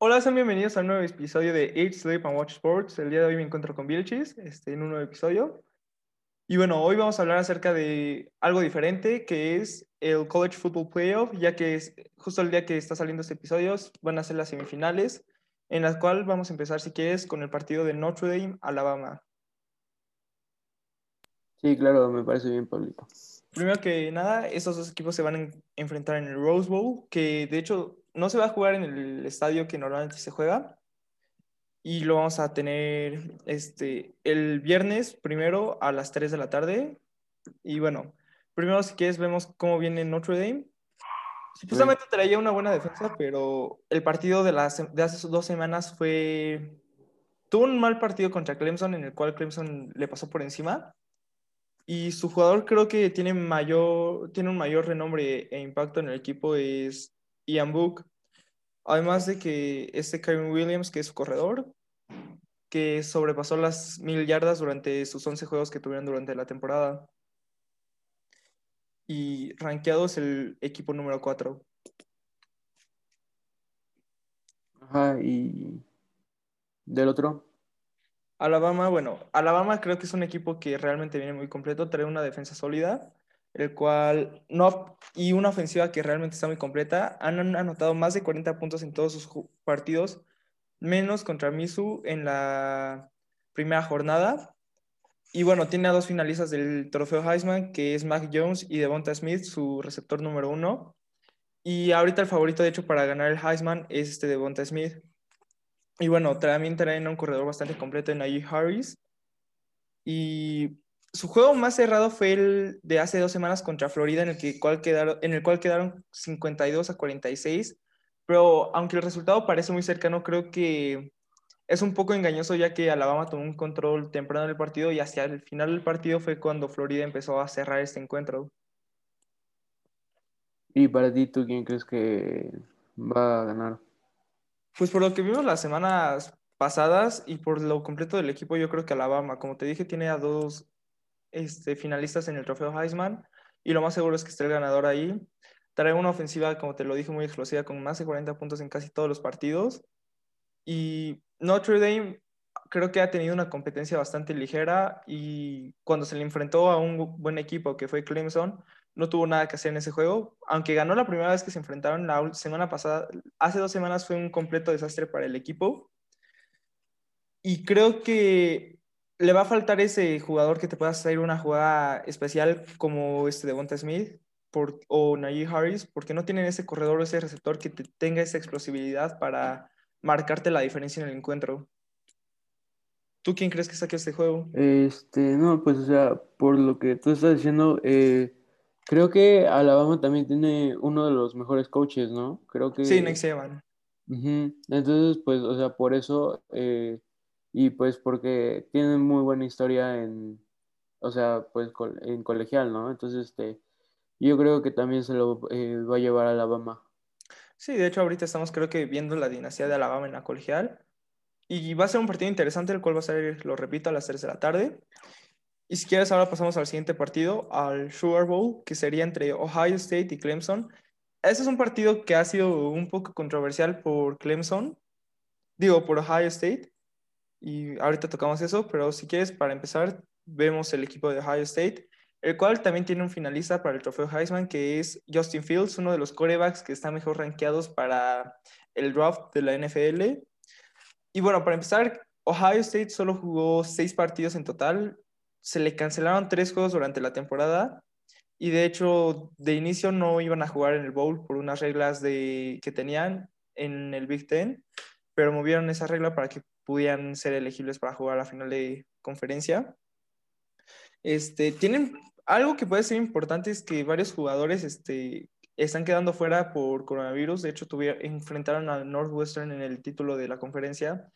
Hola, sean bienvenidos a un nuevo episodio de Eat, Sleep and Watch Sports. El día de hoy me encuentro con Vilchis este, en un nuevo episodio. Y bueno, hoy vamos a hablar acerca de algo diferente, que es el College Football Playoff, ya que es justo el día que está saliendo este episodio van a ser las semifinales, en las cuales vamos a empezar, si quieres, con el partido de Notre Dame, Alabama. Sí, claro, me parece bien, Pablito. Primero que nada, estos dos equipos se van a enfrentar en el Rose Bowl, que de hecho no se va a jugar en el estadio que normalmente se juega. Y lo vamos a tener este, el viernes primero a las 3 de la tarde. Y bueno, primero si quieres vemos cómo viene Notre Dame. Supuestamente traía una buena defensa, pero el partido de, las, de hace dos semanas fue... Tuvo un mal partido contra Clemson en el cual Clemson le pasó por encima y su jugador creo que tiene, mayor, tiene un mayor renombre e impacto en el equipo es Ian Book. Además de que este Kevin Williams, que es su corredor, que sobrepasó las mil yardas durante sus 11 juegos que tuvieron durante la temporada. Y rankeado es el equipo número 4. Ajá, y del otro. Alabama, bueno, Alabama creo que es un equipo que realmente viene muy completo, trae una defensa sólida, el cual no y una ofensiva que realmente está muy completa. Han anotado más de 40 puntos en todos sus partidos, menos contra Misu en la primera jornada. Y bueno, tiene a dos finalistas del trofeo Heisman, que es Mac Jones y Devonta Smith, su receptor número uno. Y ahorita el favorito, de hecho, para ganar el Heisman es este Devonta Smith. Y bueno, también traen un corredor bastante completo en Najee Harris. Y su juego más cerrado fue el de hace dos semanas contra Florida, en el, que, cual quedaron, en el cual quedaron 52 a 46. Pero aunque el resultado parece muy cercano, creo que es un poco engañoso ya que Alabama tomó un control temprano del partido y hacia el final del partido fue cuando Florida empezó a cerrar este encuentro. ¿Y para ti, tú quién crees que va a ganar? Pues por lo que vimos las semanas pasadas y por lo completo del equipo, yo creo que Alabama, como te dije, tiene a dos este, finalistas en el trofeo Heisman y lo más seguro es que esté el ganador ahí. Trae una ofensiva, como te lo dije, muy explosiva, con más de 40 puntos en casi todos los partidos. Y Notre Dame creo que ha tenido una competencia bastante ligera y cuando se le enfrentó a un buen equipo que fue Clemson, no tuvo nada que hacer en ese juego, aunque ganó la primera vez que se enfrentaron la semana pasada, hace dos semanas fue un completo desastre para el equipo. Y creo que le va a faltar ese jugador que te pueda hacer una jugada especial como este de Devonta Smith por, o Najee Harris, porque no tienen ese corredor o ese receptor que tenga esa explosividad para marcarte la diferencia en el encuentro. ¿Tú quién crees que saque este juego? Este, no, pues o sea, por lo que tú estás diciendo, eh, Creo que Alabama también tiene uno de los mejores coaches, ¿no? Creo que... Sí, Nick Saban. Entonces, pues, o sea, por eso, eh, y pues porque tienen muy buena historia en, o sea, pues en colegial, ¿no? Entonces, este, yo creo que también se lo eh, va a llevar a Alabama. Sí, de hecho, ahorita estamos, creo que, viendo la dinastía de Alabama en la colegial. Y va a ser un partido interesante, el cual va a ser, lo repito, a las 3 de la tarde. Y si quieres, ahora pasamos al siguiente partido, al Sugar Bowl, que sería entre Ohio State y Clemson. Este es un partido que ha sido un poco controversial por Clemson, digo, por Ohio State, y ahorita tocamos eso, pero si quieres, para empezar, vemos el equipo de Ohio State, el cual también tiene un finalista para el trofeo Heisman, que es Justin Fields, uno de los corebacks que están mejor rankeados para el draft de la NFL. Y bueno, para empezar, Ohio State solo jugó seis partidos en total, se le cancelaron tres juegos durante la temporada y de hecho de inicio no iban a jugar en el bowl por unas reglas de, que tenían en el Big Ten, pero movieron esa regla para que pudieran ser elegibles para jugar a la final de conferencia. Este, tienen algo que puede ser importante es que varios jugadores este, están quedando fuera por coronavirus. De hecho, tuvieron, enfrentaron a Northwestern en el título de la conferencia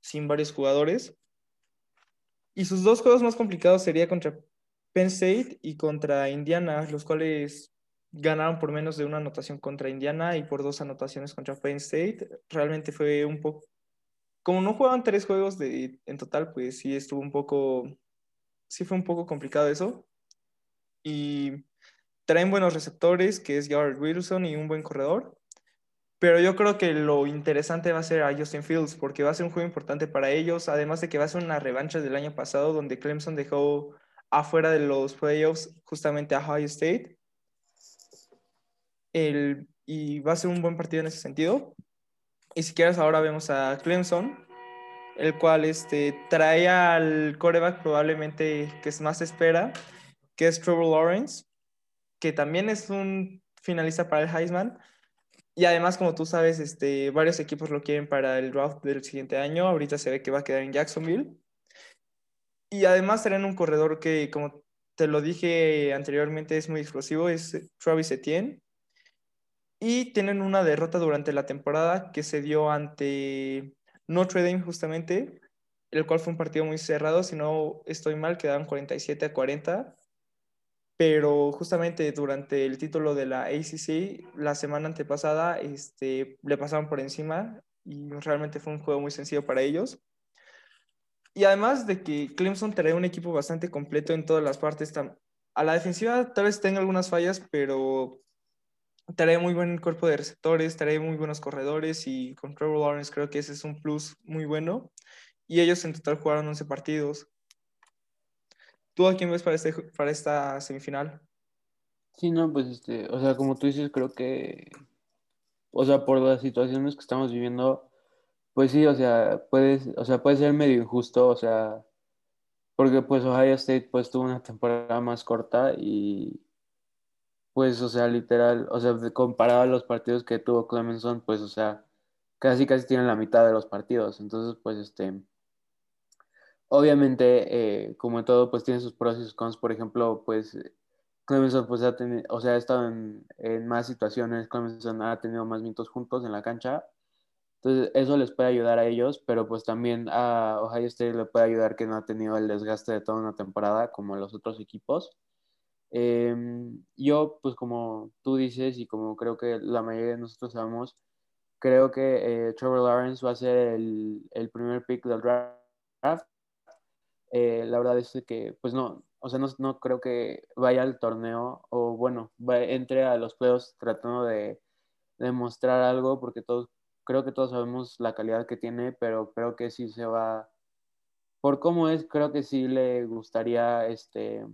sin varios jugadores. Y sus dos juegos más complicados sería contra Penn State y contra Indiana, los cuales ganaron por menos de una anotación contra Indiana y por dos anotaciones contra Penn State. Realmente fue un poco... Como no jugaban tres juegos de, en total, pues sí estuvo un poco... Sí fue un poco complicado eso. Y traen buenos receptores, que es Garrett Wilson y un buen corredor. Pero yo creo que lo interesante va a ser a Justin Fields, porque va a ser un juego importante para ellos, además de que va a ser una revancha del año pasado, donde Clemson dejó afuera de los playoffs justamente a Ohio State. El, y va a ser un buen partido en ese sentido. Y si quieres, ahora vemos a Clemson, el cual este, trae al coreback probablemente que es más espera, que es Trevor Lawrence, que también es un finalista para el Heisman. Y además, como tú sabes, este, varios equipos lo quieren para el draft del siguiente año. Ahorita se ve que va a quedar en Jacksonville. Y además traen un corredor que, como te lo dije anteriormente, es muy explosivo, es Travis Etienne. Y tienen una derrota durante la temporada que se dio ante Notre Dame justamente, el cual fue un partido muy cerrado, si no estoy mal, quedaban 47 a 40, pero justamente durante el título de la ACC, la semana antepasada, este, le pasaron por encima y realmente fue un juego muy sencillo para ellos. Y además de que Clemson trae un equipo bastante completo en todas las partes, a la defensiva tal vez tenga algunas fallas, pero trae muy buen cuerpo de receptores, trae muy buenos corredores y con Trevor Lawrence creo que ese es un plus muy bueno. Y ellos en total jugaron 11 partidos. ¿Tú a quién ves para, este, para esta semifinal? Sí, no, pues este, o sea, como tú dices, creo que, o sea, por las situaciones que estamos viviendo, pues sí, o sea, puede, o sea, puede ser medio injusto, o sea, porque pues Ohio State pues tuvo una temporada más corta y, pues, o sea, literal, o sea, comparado a los partidos que tuvo Clemenson, pues, o sea, casi casi tienen la mitad de los partidos. Entonces, pues, este, obviamente, eh, como todo, pues tiene sus pros y sus cons. Por ejemplo, pues, Clemenson, pues, ha tenido, o sea, ha estado en, más situaciones. Clemenson ha tenido más minutos juntos en la cancha. Entonces, eso les puede ayudar a ellos, pero pues también a Ohio State le puede ayudar que no ha tenido el desgaste de toda una temporada como los otros equipos. Em, yo, pues como tú dices y como creo que la mayoría de nosotros sabemos, creo que eh, Trevor Lawrence va a ser el primer pick del draft. Eh, la verdad es que, pues no, o sea, no, no, creo que vaya al torneo o bueno, entre a los playoffs tratando de demostrar algo porque todos, creo que todos sabemos la calidad que tiene, pero creo que sí se va, por cómo es, creo que sí le gustaría, este,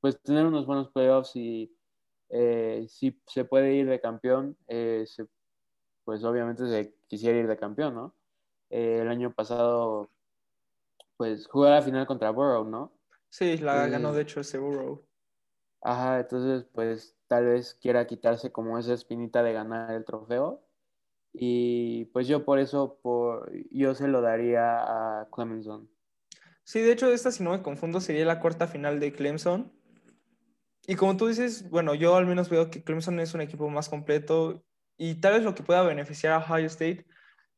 pues tener unos buenos playoffs y eh, si se puede ir de campeón, eh, pues obviamente se quisiera ir de campeón, ¿no? El año pasado, pues jugó la final contra Burrow, ¿no? Sí, la ganó de hecho ese Burrow. Ajá, entonces pues tal vez quiera quitarse como esa espinita de ganar el trofeo. Y pues yo por eso, por, yo se lo daría a Clemson. Sí, de hecho esta, si no me confundo, sería la cuarta final de Clemson y como tú dices, bueno, yo al menos veo que Clemson es un equipo más completo y tal vez lo que pueda beneficiar a Ohio State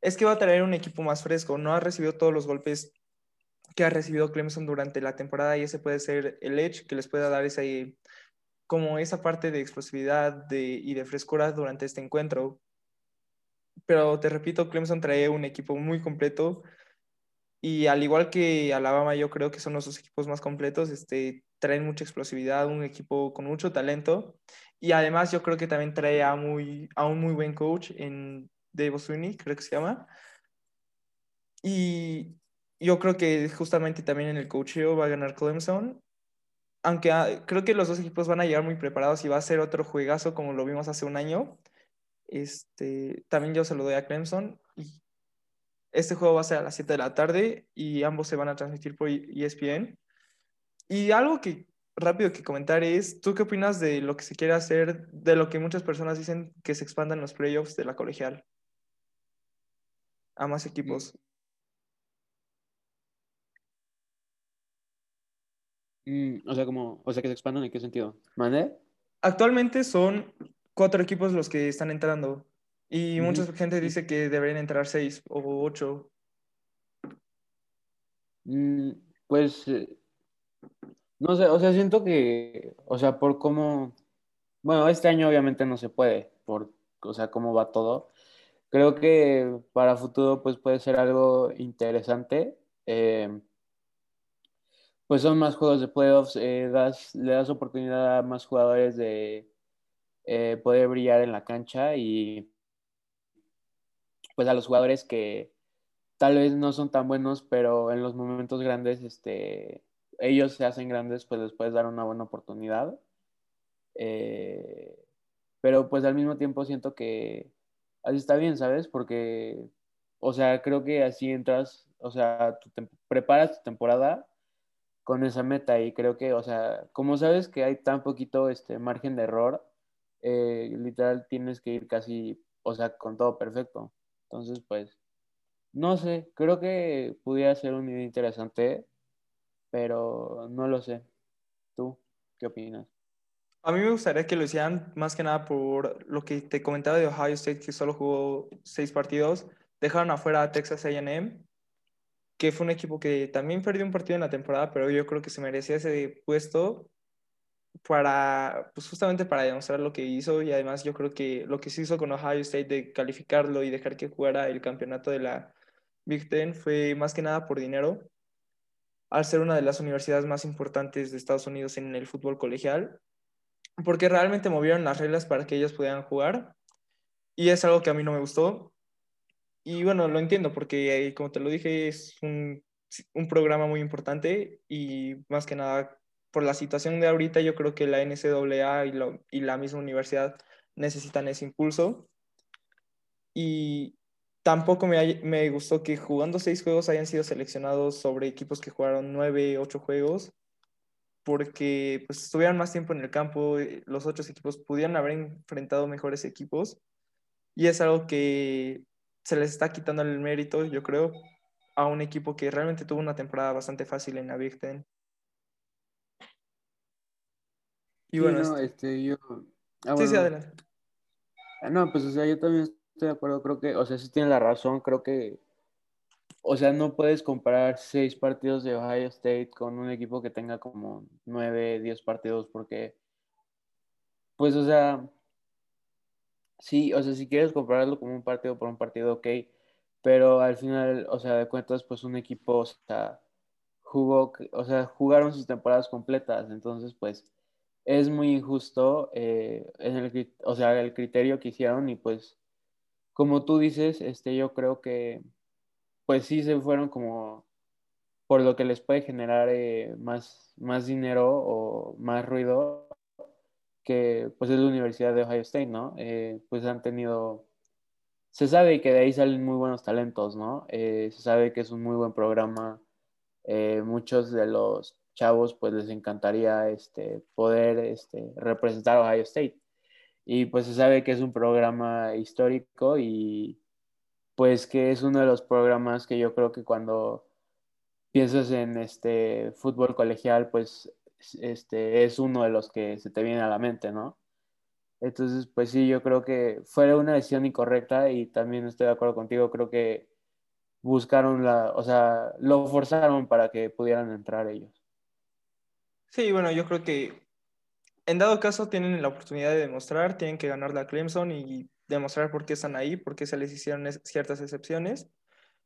es que va a traer un equipo más fresco. No ha recibido todos los golpes que ha recibido Clemson durante la temporada y ese puede ser el edge que les pueda dar esa, como esa parte de explosividad y de frescura durante este encuentro. Pero te repito, Clemson trae un equipo muy completo y al igual que Alabama, yo creo que son los dos equipos más completos, este, traen mucha explosividad, un equipo con mucho talento. Y además yo creo que también trae a, muy, a un muy buen coach en Dave Sweeney, creo que se llama. Y yo creo que justamente también en el coacheo va a ganar Clemson. Aunque ah, creo que los dos equipos van a llegar muy preparados y va a ser otro juegazo como lo vimos hace un año. Este, también yo se lo doy a Clemson. Y este juego va a ser a las 7 de la tarde y ambos se van a transmitir por ESPN. Y algo que rápido que comentar es, ¿tú qué opinas de lo que se quiere hacer, de lo que muchas personas dicen que se expandan los playoffs de la colegial a más equipos? Mm, o sea, como, o sea, que se expandan en qué sentido? ¿Mande? Actualmente son cuatro equipos los que están entrando. Y mucha gente dice que deberían entrar seis o ocho. Mm, pues, eh, no sé, o sea, siento que, o sea, por cómo, bueno, este año obviamente no se puede, por, o sea, cómo va todo. Creo que para futuro, pues puede ser algo interesante. Eh, pues son más juegos de playoffs, eh, das, le das oportunidad a más jugadores de poder brillar en la cancha y pues a los jugadores que tal vez no son tan buenos, pero en los momentos grandes, este, ellos se hacen grandes, pues les puedes dar una buena oportunidad. Eh, pero pues al mismo tiempo siento que así está bien, ¿sabes? Porque, o sea, creo que así entras, o sea, preparas tu temporada con esa meta y creo que, o sea, como sabes que hay tan poquito este margen de error, eh, literal tienes que ir casi, o sea, con todo perfecto. Entonces, pues, no sé, creo que pudiera ser un video interesante, pero no lo sé. ¿Tú qué opinas? A mí me gustaría que lo hicieran más que nada por lo que te comentaba de Ohio State, que solo jugó seis partidos. Dejaron afuera a Texas AM, que fue un equipo que también perdió un partido en la temporada, pero yo creo que se merecía ese puesto para, pues justamente para demostrar lo que hizo y además yo creo que lo que se hizo con Ohio State de calificarlo y dejar que jugara el campeonato de la Big Ten fue más que nada por dinero, al ser una de las universidades más importantes de Estados Unidos en el fútbol colegial porque realmente movieron las reglas para que ellos pudieran jugar y es algo que a mí no me gustó. Y bueno, lo entiendo porque, como te lo dije, es un, un programa muy importante y más que nada por la situación de ahorita, yo creo que la NCAA y, lo, y la misma universidad necesitan ese impulso. Y tampoco me, me gustó que jugando seis juegos hayan sido seleccionados sobre equipos que jugaron nueve, ocho juegos porque pues estuvieran más tiempo en el campo, eh, los otros equipos pudieran haber enfrentado mejores equipos y es algo que se les está quitando el mérito, yo creo, a un equipo que realmente tuvo una temporada bastante fácil en la Big Ten. Y bueno, no, este, yo... Ah, sí, sí, adelante. Ah, no, pues o sea, yo también estoy de acuerdo, creo que, o sea, sí tiene la razón, creo que o sea, no puedes comparar seis partidos de Ohio State con un equipo que tenga como nueve, diez partidos, porque, pues, o sea, sí, o sea, si quieres compararlo como un partido por un partido, ok, pero al final, o sea, de cuentas, pues un equipo, o sea, jugó, o sea, jugaron sus temporadas completas, entonces, pues, es muy injusto eh, en el, o sea, el criterio que hicieron y pues, como tú dices, este, yo creo que pues sí se fueron como por lo que les puede generar eh, más, más dinero o más ruido que pues es la Universidad de Ohio State, ¿no? Eh, pues han tenido, se sabe que de ahí salen muy buenos talentos, ¿no? Eh, se sabe que es un muy buen programa, muchos de los chavos pues les encantaría este, poder este, representar a Ohio State y pues se sabe que es un programa histórico y pues que es uno de los programas que yo creo que cuando piensas en este fútbol colegial, pues este es uno de los que se te viene a la mente, ¿no? Entonces, pues sí, yo creo que fue una decisión incorrecta y también estoy de acuerdo contigo, creo que buscaron la, o sea, lo forzaron para que pudieran entrar ellos. Sí, bueno, yo creo que en dado caso tienen la oportunidad de demostrar, tienen que ganar la Clemson y demostrar por qué están ahí, por qué se les hicieron ciertas excepciones.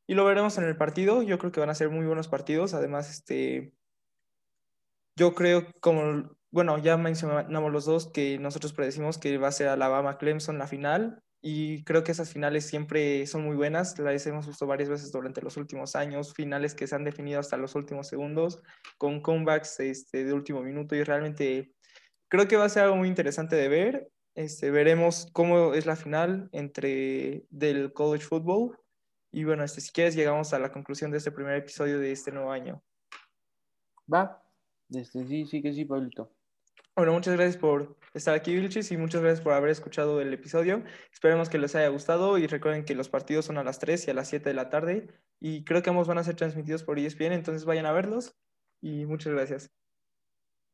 Y lo veremos en el partido. Yo creo que van a ser muy buenos partidos. Además, este, yo creo, como, bueno, ya mencionamos los dos, que nosotros predecimos que va a ser Alabama-Clemson la final. Y creo que esas finales siempre son muy buenas. Las hemos visto varias veces durante los últimos años. Finales que se han definido hasta los últimos segundos, con comebacks este, de último minuto. Y realmente creo que va a ser algo muy interesante de ver. Este, veremos cómo es la final entre del college football. Y bueno, este, si quieres, llegamos a la conclusión de este primer episodio de este nuevo año. Va, este, sí, sí que sí, Pablito. Bueno, muchas gracias por estar aquí, Vilchis, y muchas gracias por haber escuchado el episodio. Esperemos que les haya gustado y recuerden que los partidos son a las 3 y a las 7 de la tarde y creo que ambos van a ser transmitidos por ESPN, entonces vayan a verlos y muchas gracias.